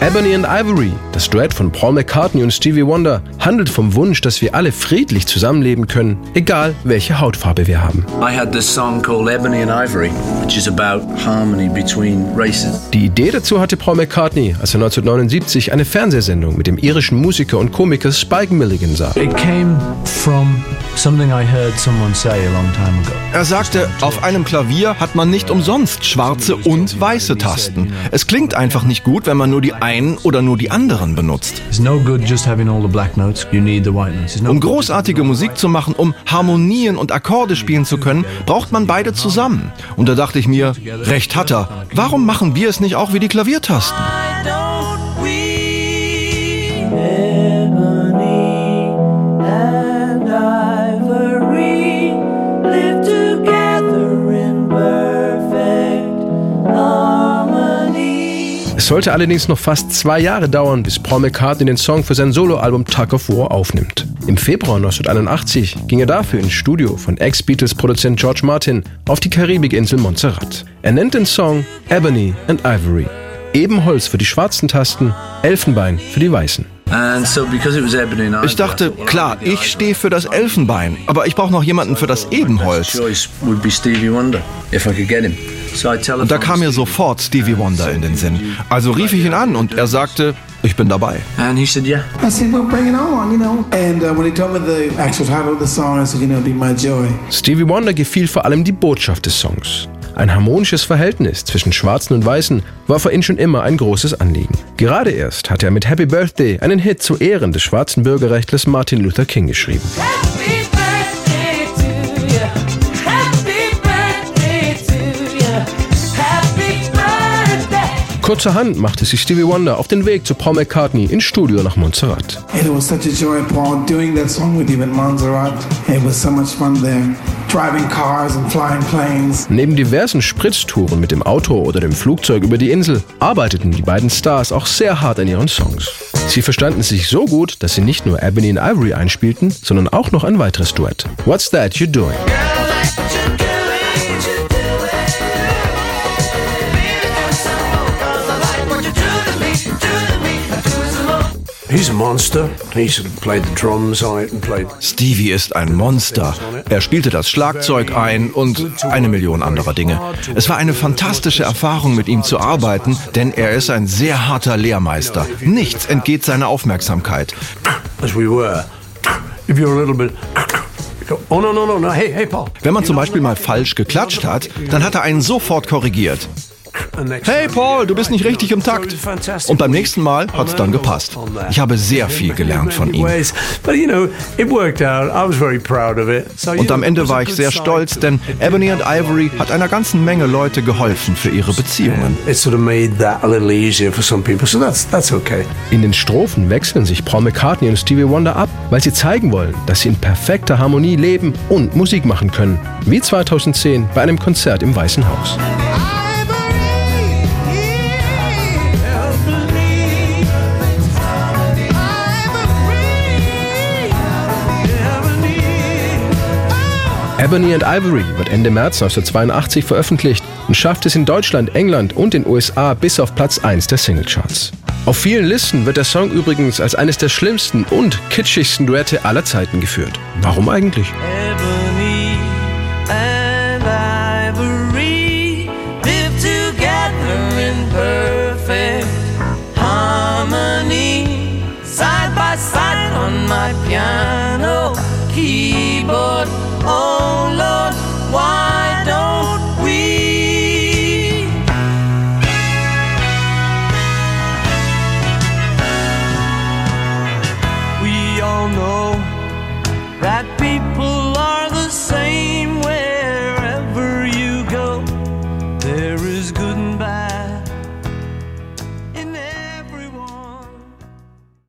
Ebony and Ivory, das Duett von Paul McCartney und Stevie Wonder, handelt vom Wunsch, dass wir alle friedlich zusammenleben können, egal welche Hautfarbe wir haben. I had this song called Ebony and Ivory, which is about harmony between races. Die Idee dazu hatte Paul McCartney, als er 1979 eine Fernsehsendung mit dem irischen Musiker und Komiker Spike Milligan sah. It came from something I heard someone say a long time ago. Er sagte, auf einem Klavier hat man nicht umsonst schwarze und weiße Tasten. Es klingt einfach nicht gut, wenn man nur die einen oder nur die anderen benutzt. Um großartige Musik zu machen, um Harmonien und Akkorde spielen zu können, braucht man beide zusammen. Und da dachte ich mir, recht hat er. Warum machen wir es nicht auch wie die Klaviertasten? Es sollte allerdings noch fast zwei Jahre dauern, bis Paul McCartney den Song für sein Soloalbum Tug of War aufnimmt. Im Februar 1981 ging er dafür ins Studio von Ex-Beatles-Produzent George Martin auf die Karibikinsel Montserrat. Er nennt den Song Ebony and Ivory. Ebenholz für die schwarzen Tasten, Elfenbein für die weißen. And so because it was ebony and ivory, Ich dachte, I thought, well, klar, ich stehe für das Elfenbein, aber ich brauche noch jemanden für das Ebenholz. Choice would be Stevie Wonder if I could get him. So I telephoned Und da kam mir sofort Stevie Wonder in den Sinn. Also rief ich ihn an und er sagte, ich bin dabei. And he said, yeah. I said, well, bring it on, you know. And uh, when he told me the actual title of the song, I said, you know, be my joy. Stevie Wonder gefiel vor allem die Botschaft des Songs. Ein harmonisches Verhältnis zwischen Schwarzen und Weißen war für ihn schon immer ein großes Anliegen. Gerade erst hatte er mit Happy Birthday einen Hit zu Ehren des schwarzen Bürgerrechtlers Martin Luther King geschrieben. Happy birthday to you. Happy birthday to you. Happy birthday. Kurzerhand machte sich Stevie Wonder auf den Weg zu Paul McCartney ins Studio nach Montserrat. It was such a joy, Paul, doing that song with you in Montserrat. It was so much fun there. Neben diversen Spritztouren mit dem Auto oder dem Flugzeug über die Insel arbeiteten die beiden Stars auch sehr hart an ihren Songs. Sie verstanden sich so gut, dass sie nicht nur Ebony and Ivory einspielten, sondern auch noch ein weiteres Duett. What's That You Doing? Stevie ist ein Monster. Er spielte das Schlagzeug ein und eine Million anderer Dinge. Es war eine fantastische Erfahrung, mit ihm zu arbeiten, denn er ist ein sehr harter Lehrmeister. Nichts entgeht seiner Aufmerksamkeit. As we were. If you're a little bit. go, Oh no no no no! Hey hey Paul. Wenn man zum Beispiel mal falsch geklatscht hat, dann hat er einen sofort korrigiert. Hey Paul, du bist nicht richtig im Takt. Und beim nächsten Mal hat's dann gepasst. Ich habe sehr viel gelernt von ihm. But you know, it worked out. I was very proud of it. So, you Und am Ende war ich sehr stolz, denn Ebony and Ivory hat einer ganzen Menge Leute geholfen für ihre Beziehungen. It sort of made that a little easier for some people. So that's that's okay. In den Strophen wechseln sich Paul McCartney und Stevie Wonder ab, weil sie zeigen wollen, dass sie in perfekter Harmonie leben und Musik machen können. Wie 2010 bei einem Konzert im Weißen Haus. Ebony and Ivory wird Ende März 1982 veröffentlicht und schafft es in Deutschland, England und den USA bis auf Platz 1 der Singlecharts. Auf vielen Listen wird der Song übrigens als eines der schlimmsten und kitschigsten Duette aller Zeiten geführt. Warum eigentlich? Ebony and ivory live together in perfect harmony. Side by side on my